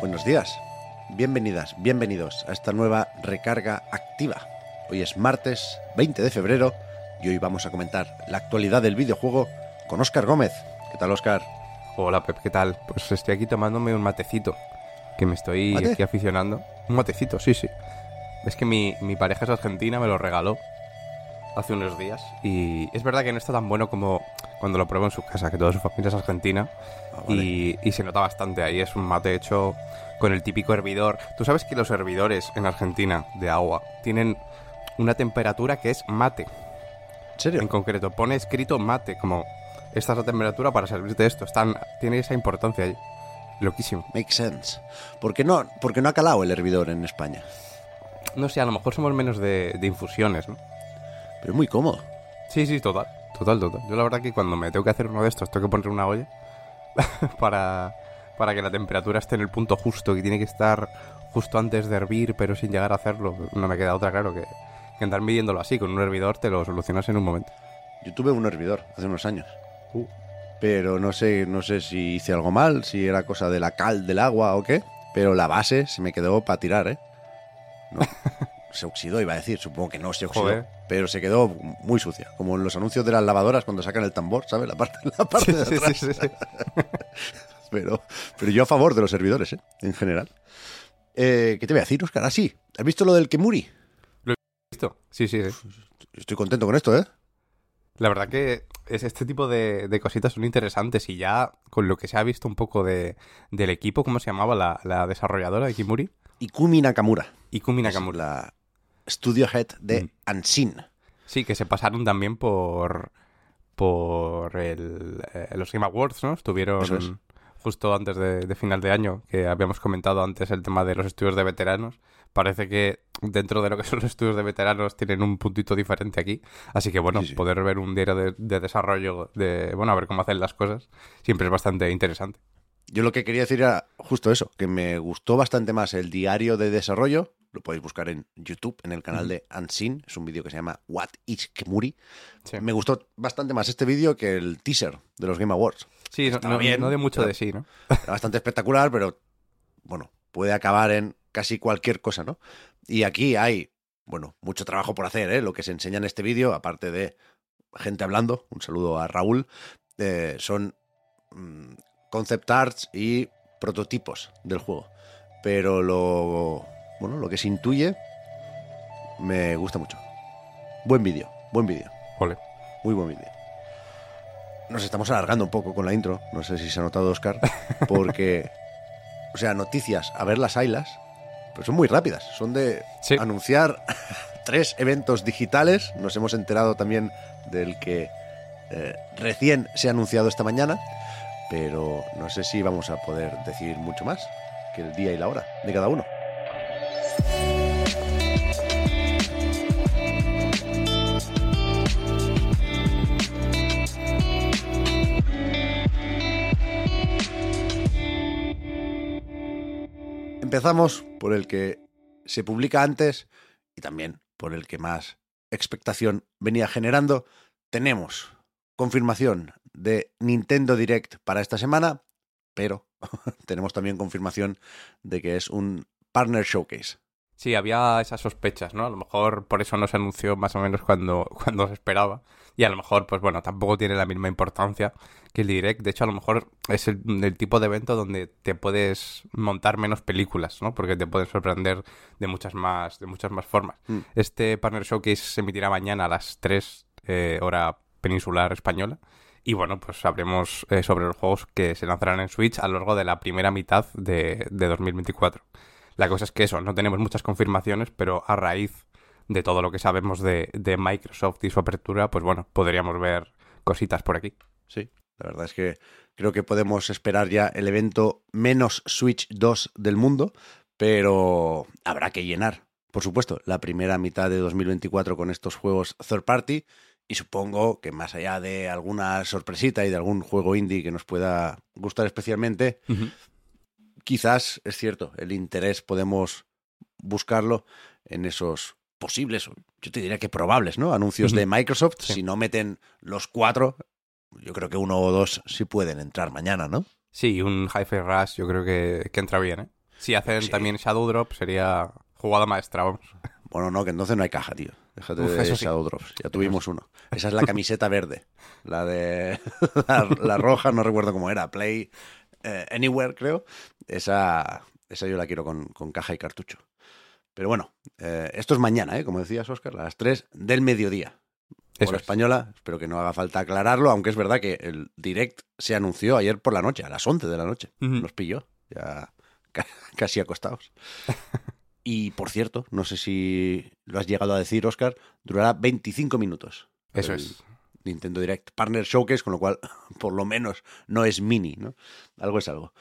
Buenos días, bienvenidas, bienvenidos a esta nueva recarga activa. Hoy es martes 20 de febrero y hoy vamos a comentar la actualidad del videojuego con Óscar Gómez. ¿Qué tal, Óscar? Hola, Pep, ¿qué tal? Pues estoy aquí tomándome un matecito, que me estoy ¿Mate? aquí aficionando. Un matecito, sí, sí. Es que mi, mi pareja es argentina, me lo regaló hace unos días. Y es verdad que no está tan bueno como cuando lo pruebo en su casa, que toda su familia es argentina. Ah, vale. y, y se nota bastante ahí. Es un mate hecho con el típico hervidor. Tú sabes que los hervidores en Argentina de agua tienen una temperatura que es mate. ¿En serio? En concreto, pone escrito mate, como esta es la temperatura para servirte esto. Están, tiene esa importancia ahí. Loquísimo. Make sense. ¿Por qué no, por qué no ha calado el hervidor en España? No sé, a lo mejor somos menos de, de infusiones, ¿no? Pero es muy cómodo. Sí, sí, total. Total, total. Yo la verdad que cuando me tengo que hacer uno de estos, tengo que poner una olla para, para que la temperatura esté en el punto justo, que tiene que estar justo antes de hervir, pero sin llegar a hacerlo. No me queda otra, claro, que, que andar midiéndolo así. Con un hervidor te lo solucionas en un momento. Yo tuve un hervidor hace unos años. Uh. Pero no sé, no sé si hice algo mal, si era cosa de la cal del agua o qué. Pero la base se me quedó para tirar, ¿eh? No, se oxidó, iba a decir. Supongo que no se oxidó. Joder. Pero se quedó muy sucia. Como en los anuncios de las lavadoras cuando sacan el tambor, ¿sabes? La parte, la parte de atrás. sí, sí, sí. Pero, pero yo a favor de los servidores, ¿eh? En general. Eh, ¿Qué te voy a decir, Oscar? Ah, sí. ¿Has visto lo del Kemuri? ¿Listo? Sí, sí, sí. Estoy contento con esto, ¿eh? La verdad que es este tipo de, de cositas son interesantes y ya con lo que se ha visto un poco de, del equipo, ¿cómo se llamaba la, la desarrolladora de Kimuri? Ikumi Nakamura. Ikumi Nakamura. La studio head de Mm. Ansin. Sí, que se pasaron también por por el, eh, los Game Awards, ¿no? Estuvieron es. justo antes de, de final de año, que habíamos comentado antes el tema de los estudios de veteranos. Parece que dentro de lo que son los estudios de veteranos tienen un puntito diferente aquí. Así que bueno, Sí, sí. poder ver un diario de, de desarrollo de, bueno, a ver cómo hacen las cosas, siempre es bastante interesante. Yo lo que quería decir era justo eso, que me gustó bastante más el diario de desarrollo. Lo podéis buscar en YouTube, en el canal de Ansin. Es un vídeo que se llama What is Kemuri. Sí, Me gustó bastante más este vídeo que el teaser de los Game Awards. Sí, no, bien, no de mucho de sí, ¿no? Era bastante espectacular, pero bueno, puede acabar en casi cualquier cosa, ¿no? Y aquí hay, bueno, mucho trabajo por hacer, ¿eh? Lo que se enseña en este vídeo, aparte de gente hablando, un saludo a Raúl, eh, son mm, concept arts y prototipos del juego. Pero lo, bueno, lo que se intuye me gusta mucho. Buen vídeo, buen vídeo. Ole. Muy buen vídeo. Nos estamos alargando un poco con la intro, no sé si se ha notado Oscar, porque, o sea, noticias, a ver las ailas, pero son muy rápidas, son de Sí. anunciar tres eventos digitales, nos hemos enterado también del que eh, recién se ha anunciado esta mañana, pero no sé si vamos a poder decir mucho más que el día y la hora de cada uno. Empezamos por el que se publica antes y también por el que más expectación venía generando. Tenemos confirmación de Nintendo Direct para esta semana, pero tenemos también confirmación de que es un Partner Showcase. Sí, había esas sospechas, ¿no? A lo mejor por eso no se anunció más o menos cuando, cuando se esperaba. Y a lo mejor, pues bueno, tampoco tiene la misma importancia que el Direct. De hecho, a lo mejor es el, el tipo de evento donde te puedes montar menos películas, ¿no? Porque te pueden sorprender de muchas más, de muchas más formas. Mm. Este Partner Showcase se emitirá mañana a las 3 eh, hora peninsular española. Y bueno, pues sabremos eh, sobre los juegos que se lanzarán en Switch a lo largo de la primera mitad de, de 2024. La cosa es que eso, no tenemos muchas confirmaciones, pero a raíz de todo lo que sabemos de, de Microsoft y su apertura, pues bueno, podríamos ver cositas por aquí. Sí, la verdad es que creo que podemos esperar ya el evento menos Switch 2 del mundo, pero habrá que llenar, por supuesto, la primera mitad de 2024 con estos juegos third party y supongo que más allá de alguna sorpresita y de algún juego indie que nos pueda gustar especialmente, quizás es cierto, el interés podemos buscarlo en esos posibles, yo te diría que probables, ¿no? Anuncios de Microsoft, si no meten los cuatro, yo creo que uno o dos sí pueden entrar mañana, ¿no? Sí, un Hi-Fi Rush yo creo que, entra bien, ¿eh? Si hacen también Shadow Drop sería jugada maestra, vamos. Bueno, no, que entonces no hay caja, tío. Déjate de Shadow Drops. Ya tuvimos uno. Esa es la camiseta verde. La de. la, roja, no recuerdo cómo era. Play eh, Anywhere, creo. Esa, esa yo la quiero con, caja y cartucho. Pero bueno, eh, esto es mañana, ¿eh? como decías, Oscar, a las 3 del mediodía. Por española, espero que no haga falta aclararlo, aunque es verdad que el direct se anunció ayer por la noche, a las 11 de la noche. Nos pilló, ya casi acostados. Y por cierto, no sé si lo has llegado a decir, Oscar, durará 25 minutos. Eso es. Nintendo Direct Partner Showcase, con lo cual, por lo menos, no es mini, ¿no? Algo es algo.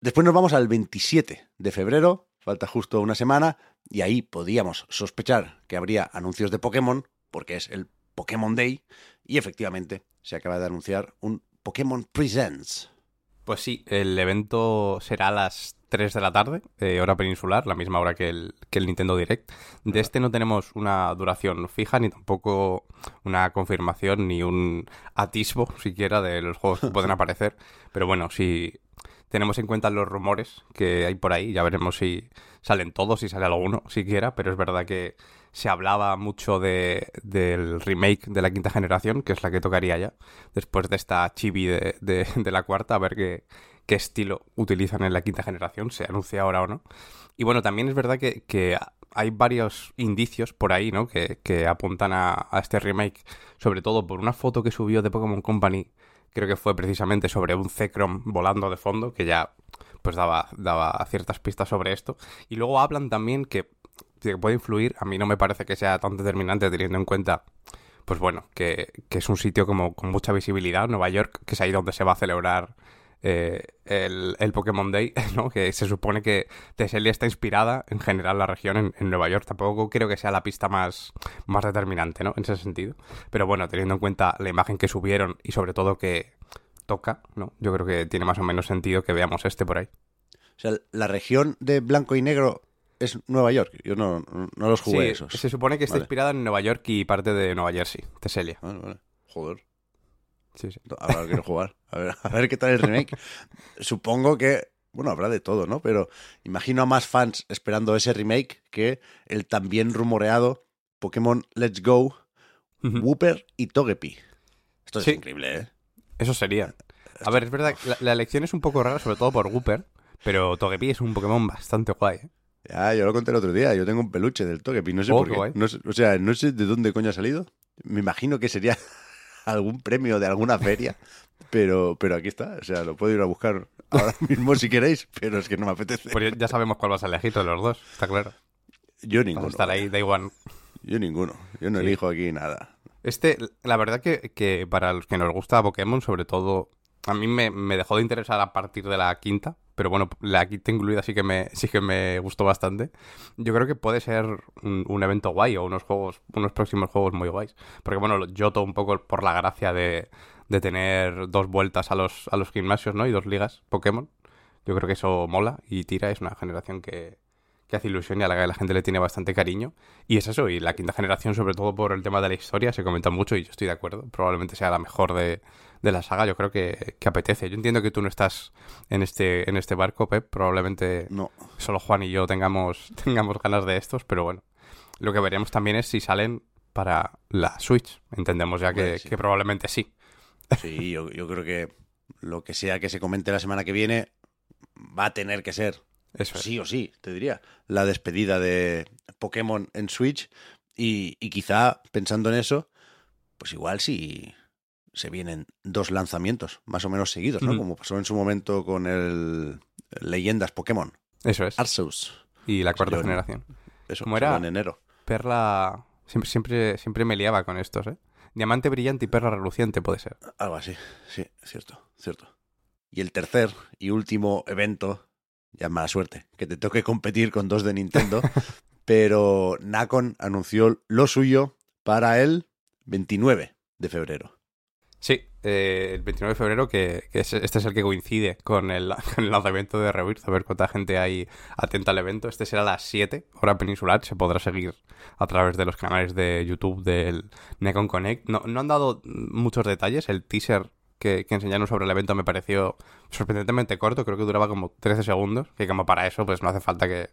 Después nos vamos al 27 de febrero, falta justo una semana, y ahí podíamos sospechar que habría anuncios de Pokémon, porque es el Pokémon Day, y efectivamente se acaba de anunciar un Pokémon Presents. Pues sí, el evento será a las 3 de la tarde, eh, hora peninsular, la misma hora que el, que el Nintendo Direct. De este no tenemos una duración fija, ni tampoco una confirmación, ni un atisbo siquiera de los juegos que pueden aparecer. Pero bueno, si tenemos en cuenta los rumores que hay por ahí, ya veremos si salen todos, si sale alguno siquiera, pero es verdad que se hablaba mucho de, del remake de la quinta generación, que es la que tocaría ya, después de esta chibi de, la cuarta, a ver qué estilo utilizan en la quinta generación, se anuncia ahora o no. Y bueno, también es verdad que, hay varios indicios por ahí, ¿no? Que, apuntan a, este remake, sobre todo por una foto que subió de Pokémon Company, creo que fue precisamente sobre un Zekrom volando de fondo, que ya pues daba, daba ciertas pistas sobre esto. Y luego hablan también que, que puede influir, a mí no me parece que sea tan determinante teniendo en cuenta pues bueno, que, que, es un sitio como con mucha visibilidad, Nueva York, que es ahí donde se va a celebrar eh, el, el, Pokémon Day, ¿no? Que se supone que Teselia está inspirada en general la región en, Nueva York. Tampoco creo que sea la pista más, más determinante, ¿no? En ese sentido. Pero bueno, teniendo en cuenta la imagen que subieron y sobre todo que toca, ¿no? Yo creo que tiene más o menos sentido que veamos este por ahí. O sea, la región de blanco y negro es Nueva York. Yo no, no los jugué esos. Se supone que está inspirada en Nueva York y parte de Nueva Jersey, Teselia. Vale, vale. Joder. Sí, sí. Ahora quiero jugar. A ver, a ver qué tal el remake. Supongo que, bueno, habrá de todo, ¿no? Pero imagino a más fans esperando ese remake que el también rumoreado Pokémon Let's Go, Wooper y Togepi. Esto es increíble, ¿eh? Eso sería. A ver, es verdad, la, la, elección es un poco rara, sobre todo por Wooper, pero Togepi es un Pokémon bastante guay, ¿eh? Ya, yo lo conté el otro día. Yo tengo un peluche del Togepi, no sé oh, por qué. No o sea, no sé de dónde coño ha salido. Me imagino que sería algún premio de alguna feria, pero, pero aquí está. O sea, lo puedo ir a buscar ahora mismo si queréis, pero es que no me apetece. Pues ya sabemos cuál vas a elegir de los dos, está claro. Yo ninguno. estar ahí, day one. Yo ninguno. Yo no elijo aquí nada. Este, la verdad que, que, para los que nos gusta Pokémon, sobre todo, a mí me, me, dejó de interesar a partir de la quinta, pero bueno, la quinta incluida sí que me, sí que me gustó bastante. Yo creo que puede ser un, evento guay o unos juegos, unos próximos juegos muy guays. Porque bueno, yo todo un poco por la gracia de, de tener dos vueltas a los, a los gimnasios, ¿no? Y dos ligas Pokémon. Yo creo que eso mola y tira, es una generación que, que hace ilusión y a la que la gente le tiene bastante cariño. Y es eso, y la quinta generación, sobre todo por el tema de la historia, se comenta mucho y yo estoy de acuerdo. Probablemente sea la mejor de, de la saga, yo creo que, apetece. Yo entiendo que tú no estás en este, en este barco, Pep. Probablemente no. solo Juan y yo tengamos, tengamos ganas de estos, pero bueno. Lo que veremos también es si salen para la Switch. Entendemos ya que, probablemente sí. Sí, yo, yo creo que lo que sea que se comente la semana que viene va a tener que ser Eso sí o sí, te diría, la despedida de Pokémon en Switch y, y, quizá pensando en eso, pues igual si, se vienen dos lanzamientos más o menos seguidos, ¿no? Como pasó en su momento con el Leyendas Pokémon. Eso es. Arceus. Y la cuarta generación. Eso, Como era en enero. Perla siempre, siempre, siempre me liaba con estos, ¿eh? Diamante brillante y perla reluciente puede ser. Algo así, sí, cierto, cierto. Y el tercer y último evento, ya mala suerte, que te toque competir con dos de Nintendo, pero Nacon anunció lo suyo para el 29 de febrero. Sí, eh, el 29 de febrero, que, que es- este es el que coincide con el, con el lanzamiento de Rebirth, a ver cuánta gente hay atenta al evento. Este será a las 7, hora peninsular, se podrá seguir a través de los canales de YouTube del Necon Connect. No, no han dado muchos detalles, el teaser que, que enseñaron sobre el evento me pareció sorprendentemente corto, creo que duraba como 13 segundos, que como para eso pues no hace falta que,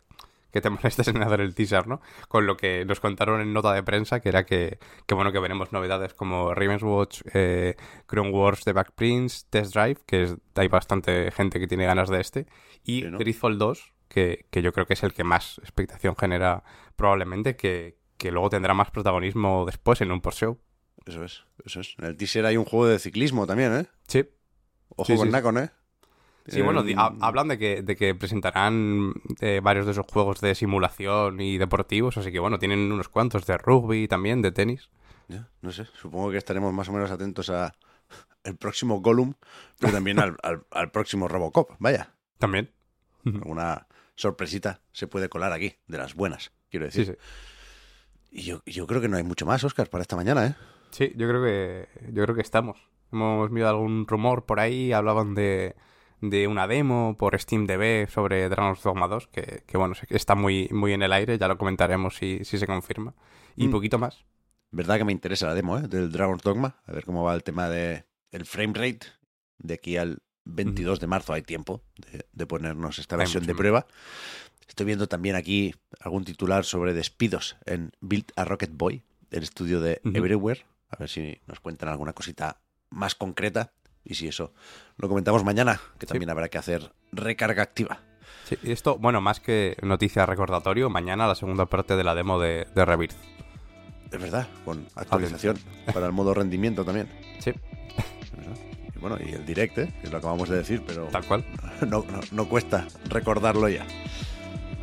que te molestes en hacer el teaser, ¿no? Con lo que nos contaron en nota de prensa, que era que, que bueno, que veremos novedades como Raven's Watch, eh, Chrome Wars The Back Prince, Test Drive, que es, hay bastante gente que tiene ganas de este, y Sí, ¿no? Gridfall 2, que, que yo creo que es el que más expectación genera probablemente, que, que luego tendrá más protagonismo después en un post-show. Eso es, eso es. En el teaser hay un juego de ciclismo también, ¿eh? Sí, Ojo Sí, con sí, Nacon, ¿eh? Sí, bueno, Tienen- hablan de que, de que presentarán eh, varios de esos juegos de simulación y deportivos, así que bueno, tienen unos cuantos de rugby también, de tenis. Ya, no sé, supongo que estaremos más o menos atentos a el próximo Gollum, pero también al, al- al próximo Robocop. Vaya, También. alguna sorpresita se puede colar aquí, de las buenas, quiero decir. Sí, sí. Y yo, yo creo que no hay mucho más, Oscar, para esta mañana, ¿eh? Sí, yo creo que yo creo que estamos. Hemos mirado algún rumor por ahí, hablaban de, de una demo por SteamDB sobre Dragon's Dogma 2, que, que bueno, está muy, muy en el aire, ya lo comentaremos si, si se confirma. Y Mm. poquito más. Verdad que me interesa la demo, ¿eh? Del Dragon's Dogma, a ver cómo va el tema de el frame rate. De aquí al 22 de marzo hay tiempo de, de ponernos esta versión de prueba. Estoy viendo también aquí algún titular sobre despidos en Build a Rocket Boy, el estudio de Ujú. Everywhere. A ver si nos cuentan alguna cosita más concreta. Y si eso lo comentamos mañana, que Sí. también habrá que hacer recarga activa. Sí, y esto, bueno, más que noticia recordatorio, mañana la segunda parte de la demo de, de Rebirth. Es verdad, con actualización para el modo rendimiento también. Sí. Y bueno, y el direct, ¿eh? que lo acabamos de decir, pero tal cual. no, no, no cuesta recordarlo ya.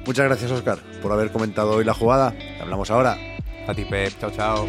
Muchas gracias, Oscar, por haber comentado hoy la jugada. Hablamos ahora. A ti, Pep. Chao, chao.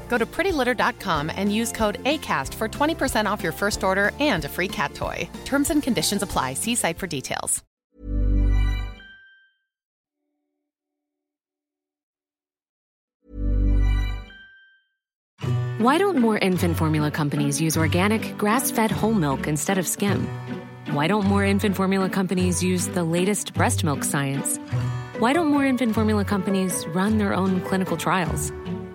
Go to prettylitter.com and use code ACAST for 20% off your first order and a free cat toy. Terms and conditions apply. See site for details. Why don't more infant formula companies use organic, grass fed whole milk instead of skim? Why don't more infant formula companies use the latest breast milk science? Why don't more infant formula companies run their own clinical trials?